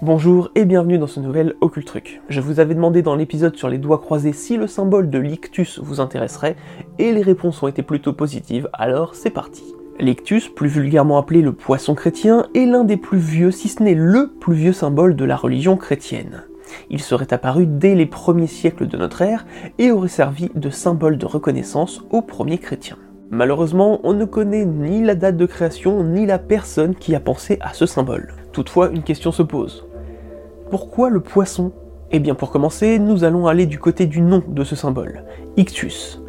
Bonjour et bienvenue dans ce nouvel Occult Truc. Je vous avais demandé dans l'épisode sur les doigts croisés si le symbole de l'ictus vous intéresserait, et les réponses ont été plutôt positives, alors c'est parti. L'ictus, plus vulgairement appelé le poisson chrétien, est l'un des plus vieux, si ce n'est le plus vieux symbole de la religion chrétienne. Il serait apparu dès les premiers siècles de notre ère et aurait servi de symbole de reconnaissance aux premiers chrétiens. Malheureusement, on ne connaît ni la date de création ni la personne qui a pensé à ce symbole. Toutefois, une question se pose. Pourquoi le poisson? Eh bien pour commencer, nous allons aller du côté du nom de ce symbole, ictus.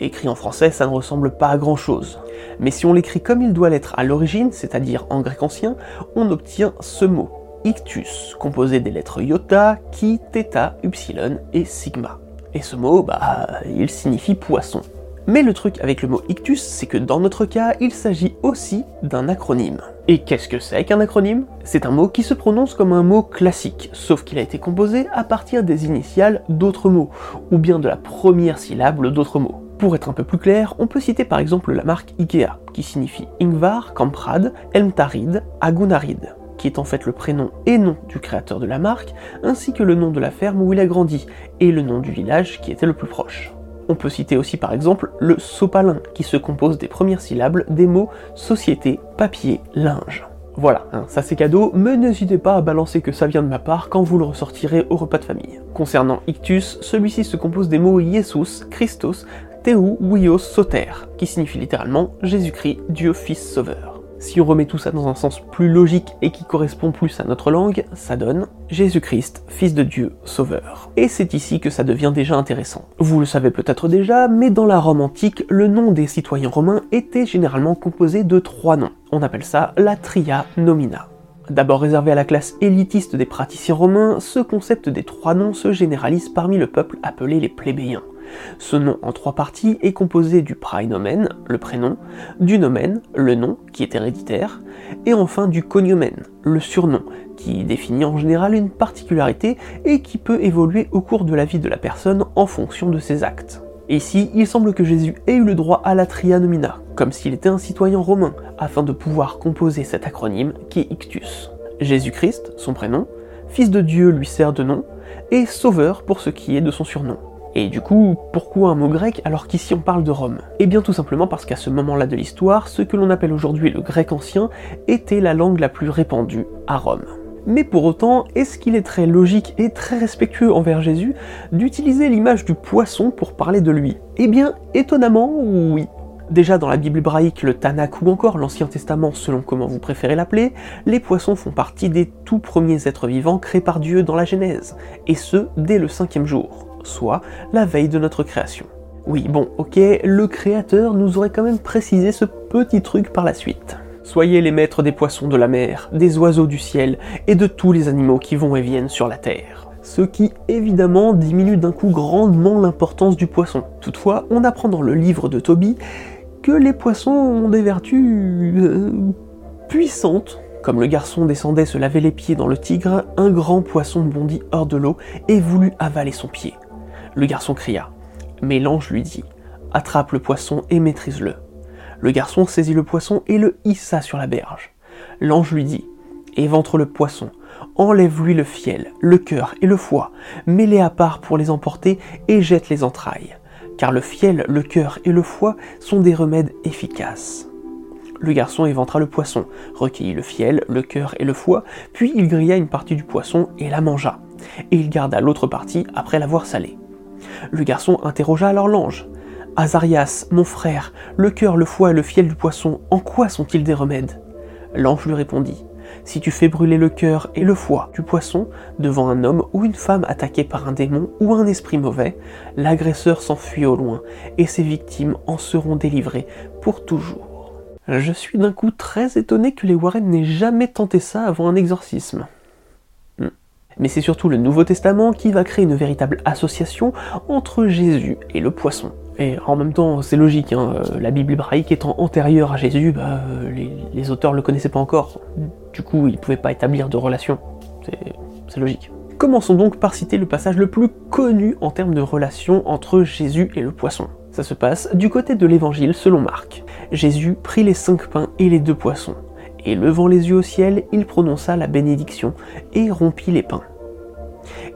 Écrit en français, ça ne ressemble pas à grand chose. Mais si on l'écrit comme il doit l'être à l'origine, c'est-à-dire en grec ancien, on obtient ce mot, ictus, composé des lettres iota, chi, theta, upsilon et sigma. Et ce mot, bah, il signifie poisson. Mais le truc avec le mot ictus, c'est que dans notre cas, il s'agit aussi d'un acronyme. Et qu'est-ce que c'est qu'un acronyme? C'est un mot qui se prononce comme un mot classique, sauf qu'il a été composé à partir des initiales d'autres mots, ou bien de la première syllabe d'autres mots. Pour être un peu plus clair, on peut citer par exemple la marque IKEA, qui signifie Ingvar Kamprad Elmtarid Agunarid, qui est en fait le prénom et nom du créateur de la marque, ainsi que le nom de la ferme où il a grandi, et le nom du village qui était le plus proche. On peut citer aussi par exemple le sopalin, qui se compose des premières syllabes des mots société, papier, linge. Voilà, hein, ça c'est cadeau, mais n'hésitez pas à balancer que ça vient de ma part quand vous le ressortirez au repas de famille. Concernant ictus, celui-ci se compose des mots Jesus, Christos, Théou, Wios, Soter, qui signifie littéralement Jésus-Christ, Dieu Fils Sauveur. Si on remet tout ça dans un sens plus logique et qui correspond plus à notre langue, ça donne Jésus-Christ, Fils de Dieu, Sauveur. Et c'est ici que ça devient déjà intéressant. Vous le savez peut-être déjà, mais dans la Rome antique, le nom des citoyens romains était généralement composé de trois noms. On appelle ça la tria nomina. D'abord réservé à la classe élitiste des praticiens romains, ce concept des trois noms se généralise parmi le peuple appelé les plébéiens. Ce nom en trois parties est composé du praenomen, le prénom, du nomen, le nom, qui est héréditaire, et enfin du cognomen, le surnom, qui définit en général une particularité et qui peut évoluer au cours de la vie de la personne en fonction de ses actes. Ici, il semble que Jésus ait eu le droit à la tria nomina, comme s'il était un citoyen romain, afin de pouvoir composer cet acronyme qui est Ictus. Jésus-Christ, son prénom, Fils de Dieu lui sert de nom, et Sauveur pour ce qui est de son surnom. Et du coup, pourquoi un mot grec alors qu'ici on parle de Rome? Eh bien tout simplement parce qu'à ce moment-là de l'histoire, ce que l'on appelle aujourd'hui le grec ancien était la langue la plus répandue à Rome. Mais pour autant, est-ce qu'il est très logique et très respectueux envers Jésus d'utiliser l'image du poisson pour parler de lui? Eh bien, étonnamment, oui. Déjà dans la Bible hébraïque, le Tanakh ou encore l'Ancien Testament selon comment vous préférez l'appeler, les poissons font partie des tout premiers êtres vivants créés par Dieu dans la Genèse, et ce dès le cinquième jour, soit la veille de notre création. Oui, bon, ok, le Créateur nous aurait quand même précisé ce petit truc par la suite. Soyez les maîtres des poissons de la mer, des oiseaux du ciel et de tous les animaux qui vont et viennent sur la terre. Ce qui évidemment diminue d'un coup grandement l'importance du poisson. Toutefois, on apprend dans le livre de Tobie que les poissons ont des vertus euh, puissantes. Comme le garçon descendait se laver les pieds dans le tigre, un grand poisson bondit hors de l'eau et voulut avaler son pied. Le garçon cria, mais l'ange lui dit Attrape le poisson et maîtrise-le. Le garçon saisit le poisson et le hissa sur la berge. L'ange lui dit Éventre le poisson, enlève-lui le fiel, le cœur et le foie, mets-les à part pour les emporter et jette les entrailles, car le fiel, le cœur et le foie sont des remèdes efficaces. Le garçon éventra le poisson, recueillit le fiel, le cœur et le foie, puis il grilla une partie du poisson et la mangea, et il garda l'autre partie après l'avoir salée. Le garçon interrogea alors l'ange. Azarias, mon frère, le cœur, le foie et le fiel du poisson, en quoi sont-ils des remèdes? L'ange lui répondit Si tu fais brûler le cœur et le foie du poisson devant un homme ou une femme attaqué par un démon ou un esprit mauvais, l'agresseur s'enfuit au loin et ses victimes en seront délivrées pour toujours. Je suis d'un coup très étonné que les Warren n'aient jamais tenté ça avant un exorcisme. Mais c'est surtout le Nouveau Testament qui va créer une véritable association entre Jésus et le poisson. Et en même temps, c'est logique, hein, euh, la Bible hébraïque étant antérieure à Jésus, bah, euh, les, auteurs ne le connaissaient pas encore. Du coup, ils ne pouvaient pas établir de relation. C'est logique. Commençons donc par citer le passage le plus connu en termes de relation entre Jésus et le poisson. Ça se passe du côté de l'évangile selon Marc. Jésus prit les cinq pains et les deux poissons, et levant les yeux au ciel, il prononça la bénédiction et rompit les pains.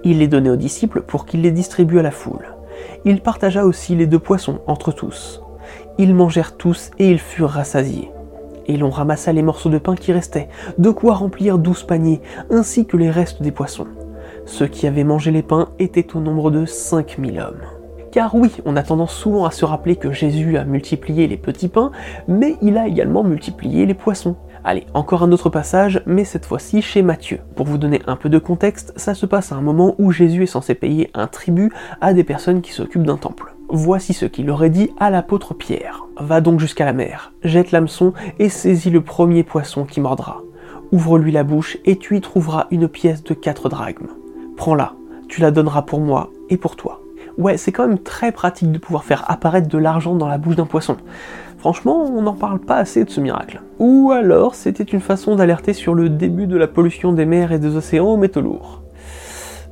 Il les donnait aux disciples pour qu'ils les distribuent à la foule. Il partagea aussi les deux poissons entre tous. Ils mangèrent tous et ils furent rassasiés. Et l'on ramassa les morceaux de pain qui restaient, de quoi remplir douze paniers, ainsi que les restes des poissons. Ceux qui avaient mangé les pains étaient au nombre de cinq mille hommes. Car oui, on a tendance souvent à se rappeler que Jésus a multiplié les petits pains, mais il a également multiplié les poissons. Allez, encore un autre passage, mais cette fois-ci chez Matthieu. Pour vous donner un peu de contexte, ça se passe à un moment où Jésus est censé payer un tribut à des personnes qui s'occupent d'un temple. Voici ce qu'il aurait dit à l'apôtre Pierre. Va donc jusqu'à la mer, jette l'hameçon et saisis le premier poisson qui mordra. Ouvre-lui la bouche et tu y trouveras une pièce de 4 drachmes. Prends-la, tu la donneras pour moi et pour toi. Ouais, c'est quand même très pratique de pouvoir faire apparaître de l'argent dans la bouche d'un poisson. Franchement, on n'en parle pas assez de ce miracle. Ou alors, c'était une façon d'alerter sur le début de la pollution des mers et des océans aux métaux lourds.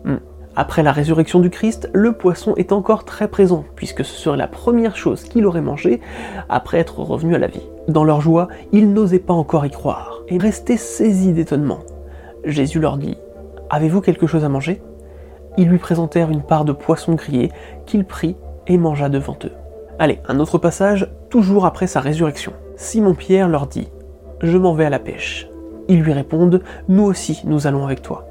Hmm. Après la résurrection du Christ, le poisson est encore très présent, puisque ce serait la première chose qu'il aurait mangé après être revenu à la vie. Dans leur joie, ils n'osaient pas encore y croire, et restaient saisis d'étonnement. Jésus leur dit Avez-vous quelque chose à manger? Ils lui présentèrent une part de poisson grillé qu'il prit et mangea devant eux. Allez, un autre passage, toujours après sa résurrection. Simon-Pierre leur dit Je m'en vais à la pêche. Ils lui répondent Nous aussi, nous allons avec toi.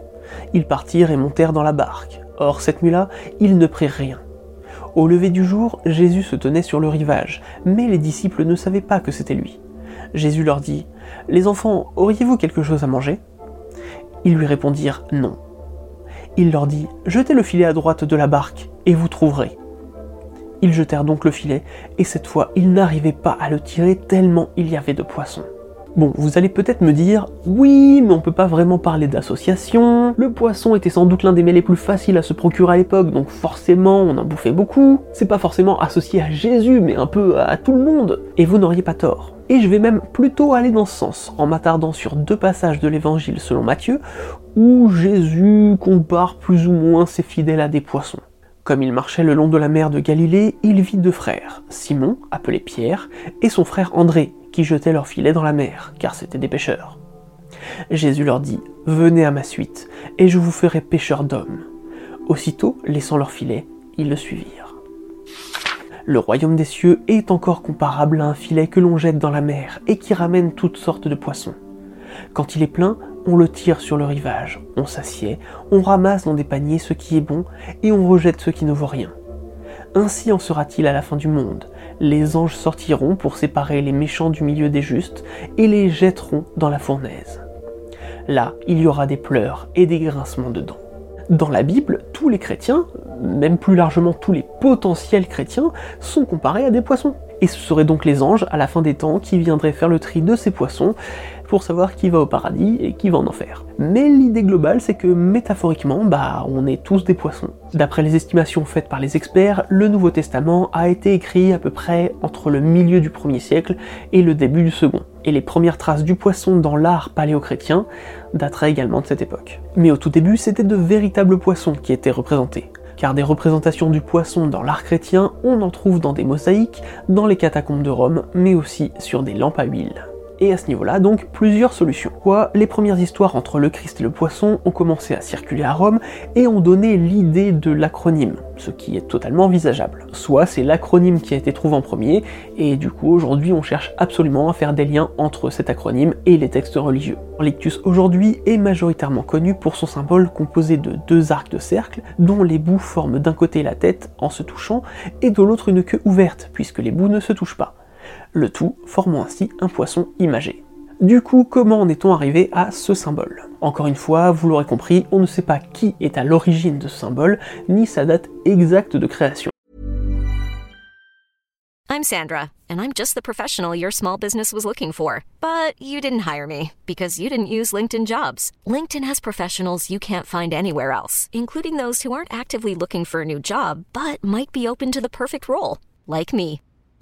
Ils partirent et montèrent dans la barque. Or, cette nuit-là, ils ne prirent rien. Au lever du jour, Jésus se tenait sur le rivage, mais les disciples ne savaient pas que c'était lui. Jésus leur dit Les enfants, auriez-vous quelque chose à manger? Ils lui répondirent Non. Il leur dit Jetez le filet à droite de la barque, et vous trouverez. Ils jetèrent donc le filet, et cette fois ils n'arrivaient pas à le tirer tellement il y avait de poissons. Bon, vous allez peut-être me dire, oui, mais on peut pas vraiment parler d'association, le poisson était sans doute l'un des mets les plus faciles à se procurer à l'époque, donc forcément on en bouffait beaucoup, c'est pas forcément associé à Jésus, mais un peu à tout le monde, et vous n'auriez pas tort. Et je vais même plutôt aller dans ce sens, en m'attardant sur deux passages de l'évangile selon Matthieu, où Jésus compare plus ou moins ses fidèles à des poissons. Comme il marchait le long de la mer de Galilée, il vit deux frères, Simon, appelé Pierre, et son frère André, qui jetaient leurs filets dans la mer, car c'étaient des pêcheurs. Jésus leur dit, Venez à ma suite, et je vous ferai pêcheurs d'hommes. Aussitôt, laissant leurs filets, ils le suivirent. Le royaume des cieux est encore comparable à un filet que l'on jette dans la mer et qui ramène toutes sortes de poissons. Quand il est plein, on le tire sur le rivage, on s'assied, on ramasse dans des paniers ce qui est bon et on rejette ce qui ne vaut rien. Ainsi en sera-t-il à la fin du monde. Les anges sortiront pour séparer les méchants du milieu des justes et les jetteront dans la fournaise. Là, il y aura des pleurs et des grincements de dents. Dans la Bible, tous les chrétiens, même plus largement tous les potentiels chrétiens, sont comparés à des poissons. Et ce seraient donc les anges, à la fin des temps, qui viendraient faire le tri de ces poissons pour savoir qui va au paradis et qui va en enfer. Mais l'idée globale, c'est que métaphoriquement, bah, on est tous des poissons. D'après les estimations faites par les experts, le Nouveau Testament a été écrit à peu près entre le milieu du 1er siècle et le début du second. Et les premières traces du poisson dans l'art paléochrétien dateraient également de cette époque. Mais au tout début, c'était de véritables poissons qui étaient représentés car des représentations du poisson dans l'art chrétien, on en trouve dans des mosaïques, dans les catacombes de Rome, mais aussi sur des lampes à huile et à ce niveau-là, donc plusieurs solutions. Quoi, les premières histoires entre le Christ et le poisson ont commencé à circuler à Rome et ont donné l'idée de l'acronyme, ce qui est totalement envisageable. Soit c'est l'acronyme qui a été trouvé en premier, et du coup aujourd'hui on cherche absolument à faire des liens entre cet acronyme et les textes religieux. L'ictus aujourd'hui est majoritairement connu pour son symbole composé de deux arcs de cercle, dont les bouts forment d'un côté la tête en se touchant, et de l'autre une queue ouverte, puisque les bouts ne se touchent pas le tout formant ainsi un poisson imagé. Du coup, comment en est-on arrivé à ce symbole? Encore une fois, vous l'aurez compris, on ne sait pas qui est à l'origine de ce symbole, ni sa date exacte de création. I'm Sandra, and I'm just the professional your small business was looking for. But you didn't hire me because you didn't use LinkedIn jobs. LinkedIn has professionals you can't find anywhere else, including those who aren't actively looking for a new job, but might be open to the perfect role, like me.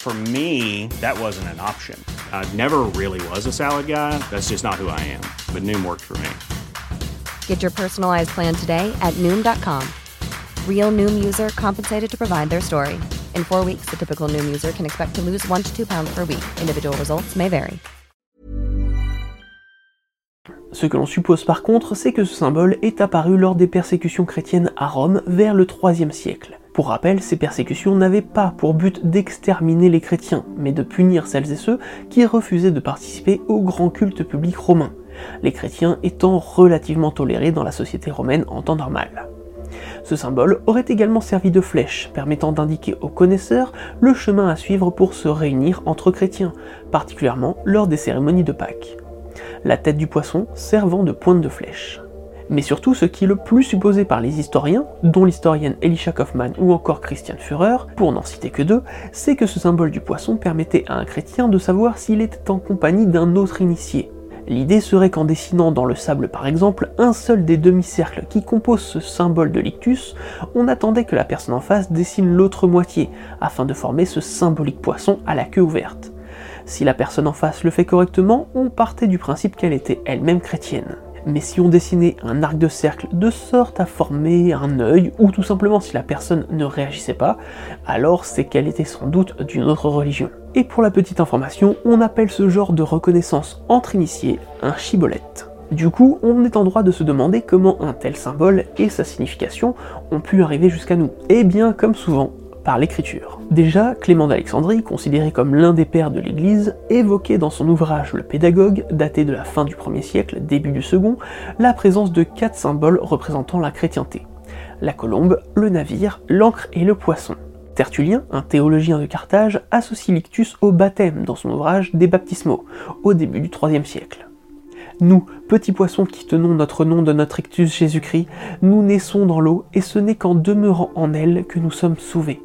For me, that wasn't an option. I never really was a salad guy. That's just not who I am. But Noom worked for me. Get your personalized plan today at Noom.com. Real Noom user compensated to provide their story. In four weeks, the typical Noom user can expect to lose one to two pounds per week. Individual results may vary. Ce que l'on suppose par contre, c'est que ce symbole est apparu lors des persécutions chrétiennes à Rome vers le IIIe siècle. Pour rappel, ces persécutions n'avaient pas pour but d'exterminer les chrétiens, mais de punir celles et ceux qui refusaient de participer au grand culte public romain, les chrétiens étant relativement tolérés dans la société romaine en temps normal. Ce symbole aurait également servi de flèche, permettant d'indiquer aux connaisseurs le chemin à suivre pour se réunir entre chrétiens, particulièrement lors des cérémonies de Pâques. La tête du poisson servant de pointe de flèche mais surtout ce qui est le plus supposé par les historiens, dont l'historienne Elisha Kaufmann ou encore Christian Führer, pour n'en citer que deux, c'est que ce symbole du poisson permettait à un chrétien de savoir s'il était en compagnie d'un autre initié. L'idée serait qu'en dessinant dans le sable par exemple un seul des demi-cercles qui composent ce symbole de l'ictus, on attendait que la personne en face dessine l'autre moitié, afin de former ce symbolique poisson à la queue ouverte. Si la personne en face le fait correctement, on partait du principe qu'elle était elle-même chrétienne mais si on dessinait un arc de cercle de sorte à former un œil, ou tout simplement si la personne ne réagissait pas, alors c'est qu'elle était sans doute d'une autre religion. Et pour la petite information, on appelle ce genre de reconnaissance entre initiés un chibolette. Du coup, on est en droit de se demander comment un tel symbole et sa signification ont pu arriver jusqu'à nous. Eh bien, comme souvent, par l'écriture. Déjà, Clément d'Alexandrie, considéré comme l'un des pères de l'Église, évoquait dans son ouvrage Le Pédagogue, daté de la fin du 1er siècle, début du second, la présence de quatre symboles représentant la chrétienté. La colombe, le navire, l'encre et le poisson. Tertullien, un théologien de Carthage, associe l'ictus au baptême dans son ouvrage Des baptismaux, au début du IIIe siècle. Nous, petits poissons qui tenons notre nom de notre ictus Jésus-Christ, nous naissons dans l'eau et ce n'est qu'en demeurant en elle que nous sommes sauvés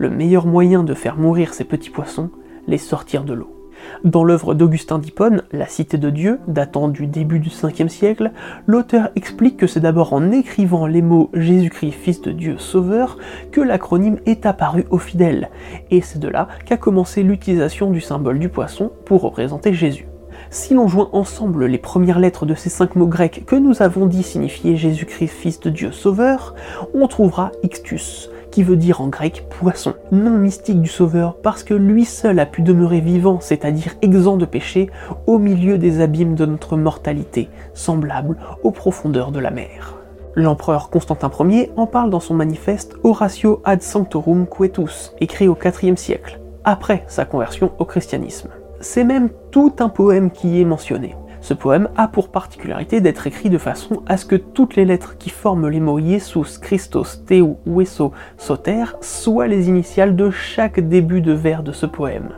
le meilleur moyen de faire mourir ces petits poissons, les sortir de l'eau. Dans l'œuvre d'Augustin d'Hippone, La Cité de Dieu, datant du début du 5e siècle, l'auteur explique que c'est d'abord en écrivant les mots Jésus-Christ, Fils de Dieu, Sauveur, que l'acronyme est apparu aux fidèles, et c'est de là qu'a commencé l'utilisation du symbole du poisson pour représenter Jésus. Si l'on joint ensemble les premières lettres de ces cinq mots grecs que nous avons dit signifier Jésus-Christ, Fils de Dieu, Sauveur, on trouvera Ictus, qui veut dire en grec poisson, nom mystique du Sauveur parce que lui seul a pu demeurer vivant, c'est-à-dire exempt de péché, au milieu des abîmes de notre mortalité, semblable aux profondeurs de la mer. L'empereur Constantin Ier en parle dans son manifeste Horatio ad Sanctorum Quietus, écrit au IVe siècle, après sa conversion au christianisme. C'est même tout un poème qui y est mentionné. Ce poème a pour particularité d'être écrit de façon à ce que toutes les lettres qui forment les mots Jesus, Christos, Teu, Weso, Soter soient les initiales de chaque début de vers de ce poème.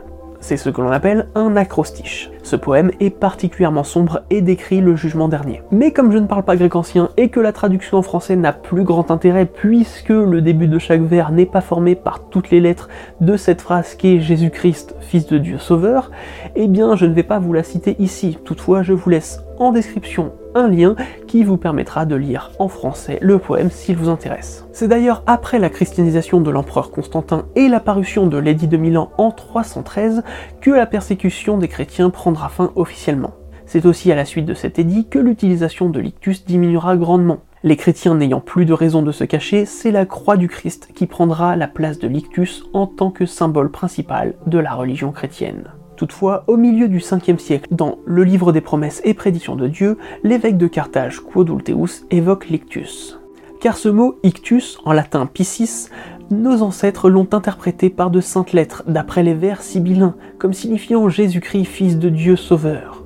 C'est ce que l'on appelle un acrostiche. Ce poème est particulièrement sombre et décrit le jugement dernier. Mais comme je ne parle pas grec ancien et que la traduction en français n'a plus grand intérêt puisque le début de chaque vers n'est pas formé par toutes les lettres de cette phrase qui est Jésus-Christ, Fils de Dieu Sauveur, eh bien je ne vais pas vous la citer ici. Toutefois, je vous laisse en description un lien qui vous permettra de lire en français le poème s'il vous intéresse. C'est d'ailleurs après la christianisation de l'empereur Constantin et la parution de l'édit de Milan en 313 que la persécution des chrétiens prendra fin officiellement. C'est aussi à la suite de cet édit que l'utilisation de l'ictus diminuera grandement. Les chrétiens n'ayant plus de raison de se cacher, c'est la croix du Christ qui prendra la place de l'ictus en tant que symbole principal de la religion chrétienne. Toutefois, au milieu du 5e siècle, dans le livre des promesses et prédictions de Dieu, l'évêque de Carthage, Quodulteus, évoque l'ictus. Car ce mot ictus, en latin piscis, nos ancêtres l'ont interprété par de saintes lettres, d'après les vers sibyllins, comme signifiant Jésus-Christ, fils de Dieu sauveur.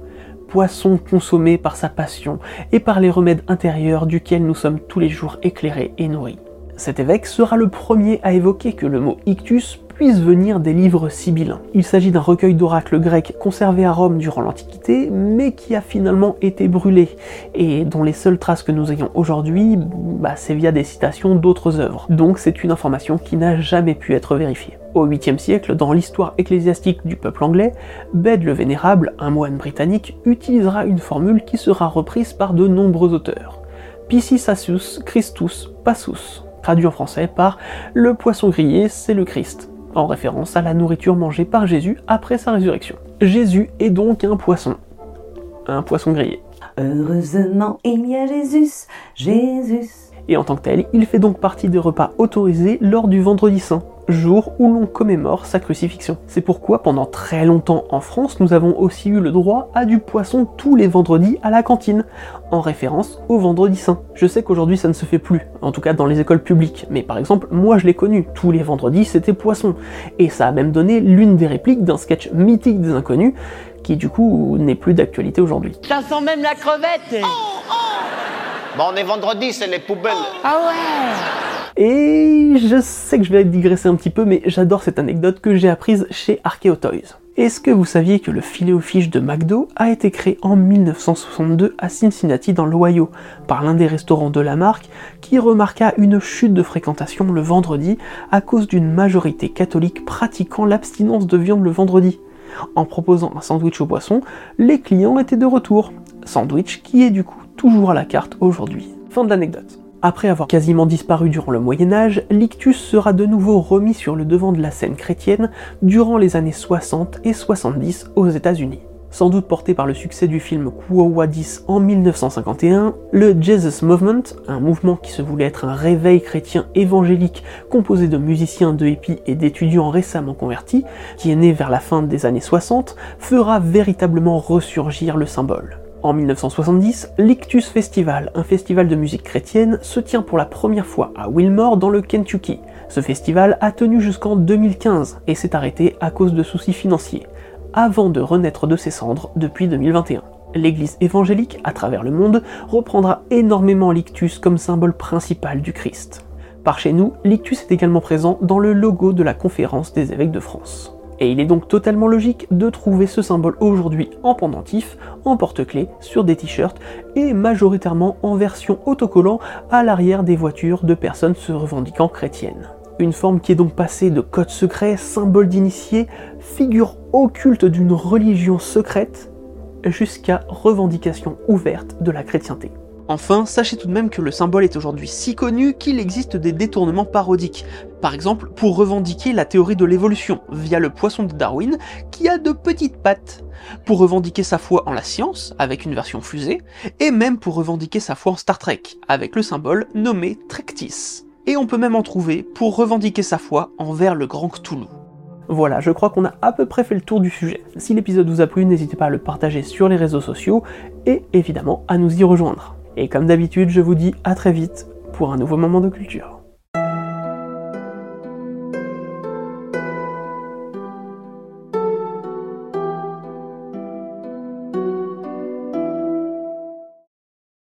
Poisson consommé par sa passion et par les remèdes intérieurs duquel nous sommes tous les jours éclairés et nourris. Cet évêque sera le premier à évoquer que le mot ictus puisse venir des livres sibyllins. Il s'agit d'un recueil d'oracles grecs conservé à Rome durant l'Antiquité, mais qui a finalement été brûlé, et dont les seules traces que nous ayons aujourd'hui, bah, c'est via des citations d'autres œuvres. Donc c'est une information qui n'a jamais pu être vérifiée. Au 8e siècle, dans l'histoire ecclésiastique du peuple anglais, Bede le Vénérable, un moine britannique, utilisera une formule qui sera reprise par de nombreux auteurs. Piscis Assus Christus Passus, traduit en français par Le poisson grillé, c'est le Christ en référence à la nourriture mangée par Jésus après sa résurrection. Jésus est donc un poisson. Un poisson grillé. Heureusement, il y a Jésus, Jésus. Et en tant que tel, il fait donc partie des repas autorisés lors du vendredi saint jour où l'on commémore sa crucifixion. C'est pourquoi pendant très longtemps en France, nous avons aussi eu le droit à du poisson tous les vendredis à la cantine, en référence au vendredi saint. Je sais qu'aujourd'hui ça ne se fait plus, en tout cas dans les écoles publiques, mais par exemple, moi je l'ai connu, tous les vendredis c'était poisson, et ça a même donné l'une des répliques d'un sketch mythique des inconnus, qui du coup n'est plus d'actualité aujourd'hui. Ça sent même la crevette oh, oh Bon, on est vendredi, c'est les poubelles. Ah ouais Et je sais que je vais digresser un petit peu, mais j'adore cette anecdote que j'ai apprise chez Arkeo Toys. Est-ce que vous saviez que le filet aux fiches de McDo a été créé en 1962 à Cincinnati dans l'Ohio par l'un des restaurants de la marque qui remarqua une chute de fréquentation le vendredi à cause d'une majorité catholique pratiquant l'abstinence de viande le vendredi En proposant un sandwich au poisson, les clients étaient de retour. Sandwich qui est du coup toujours à la carte aujourd'hui. Fin de l'anecdote. Après avoir quasiment disparu durant le Moyen Âge, l'ictus sera de nouveau remis sur le devant de la scène chrétienne durant les années 60 et 70 aux États-Unis. Sans doute porté par le succès du film Quo Vadis en 1951, le Jesus Movement, un mouvement qui se voulait être un réveil chrétien évangélique composé de musiciens, de hippies et d'étudiants récemment convertis, qui est né vers la fin des années 60, fera véritablement ressurgir le symbole. En 1970, l'Ictus Festival, un festival de musique chrétienne, se tient pour la première fois à Wilmore dans le Kentucky. Ce festival a tenu jusqu'en 2015 et s'est arrêté à cause de soucis financiers, avant de renaître de ses cendres depuis 2021. L'église évangélique à travers le monde reprendra énormément l'ictus comme symbole principal du Christ. Par chez nous, l'ictus est également présent dans le logo de la conférence des évêques de France. Et il est donc totalement logique de trouver ce symbole aujourd'hui en pendentif, en porte-clés, sur des t-shirts et majoritairement en version autocollant à l'arrière des voitures de personnes se revendiquant chrétiennes. Une forme qui est donc passée de code secret, symbole d'initié, figure occulte d'une religion secrète, jusqu'à revendication ouverte de la chrétienté. Enfin, sachez tout de même que le symbole est aujourd'hui si connu qu'il existe des détournements parodiques. Par exemple, pour revendiquer la théorie de l'évolution via le poisson de Darwin qui a de petites pattes, pour revendiquer sa foi en la science avec une version fusée, et même pour revendiquer sa foi en Star Trek avec le symbole nommé Trektis. Et on peut même en trouver pour revendiquer sa foi envers le grand Cthulhu. Voilà, je crois qu'on a à peu près fait le tour du sujet. Si l'épisode vous a plu, n'hésitez pas à le partager sur les réseaux sociaux et évidemment à nous y rejoindre. Et comme d'habitude, je vous dis à très vite pour un nouveau moment de culture.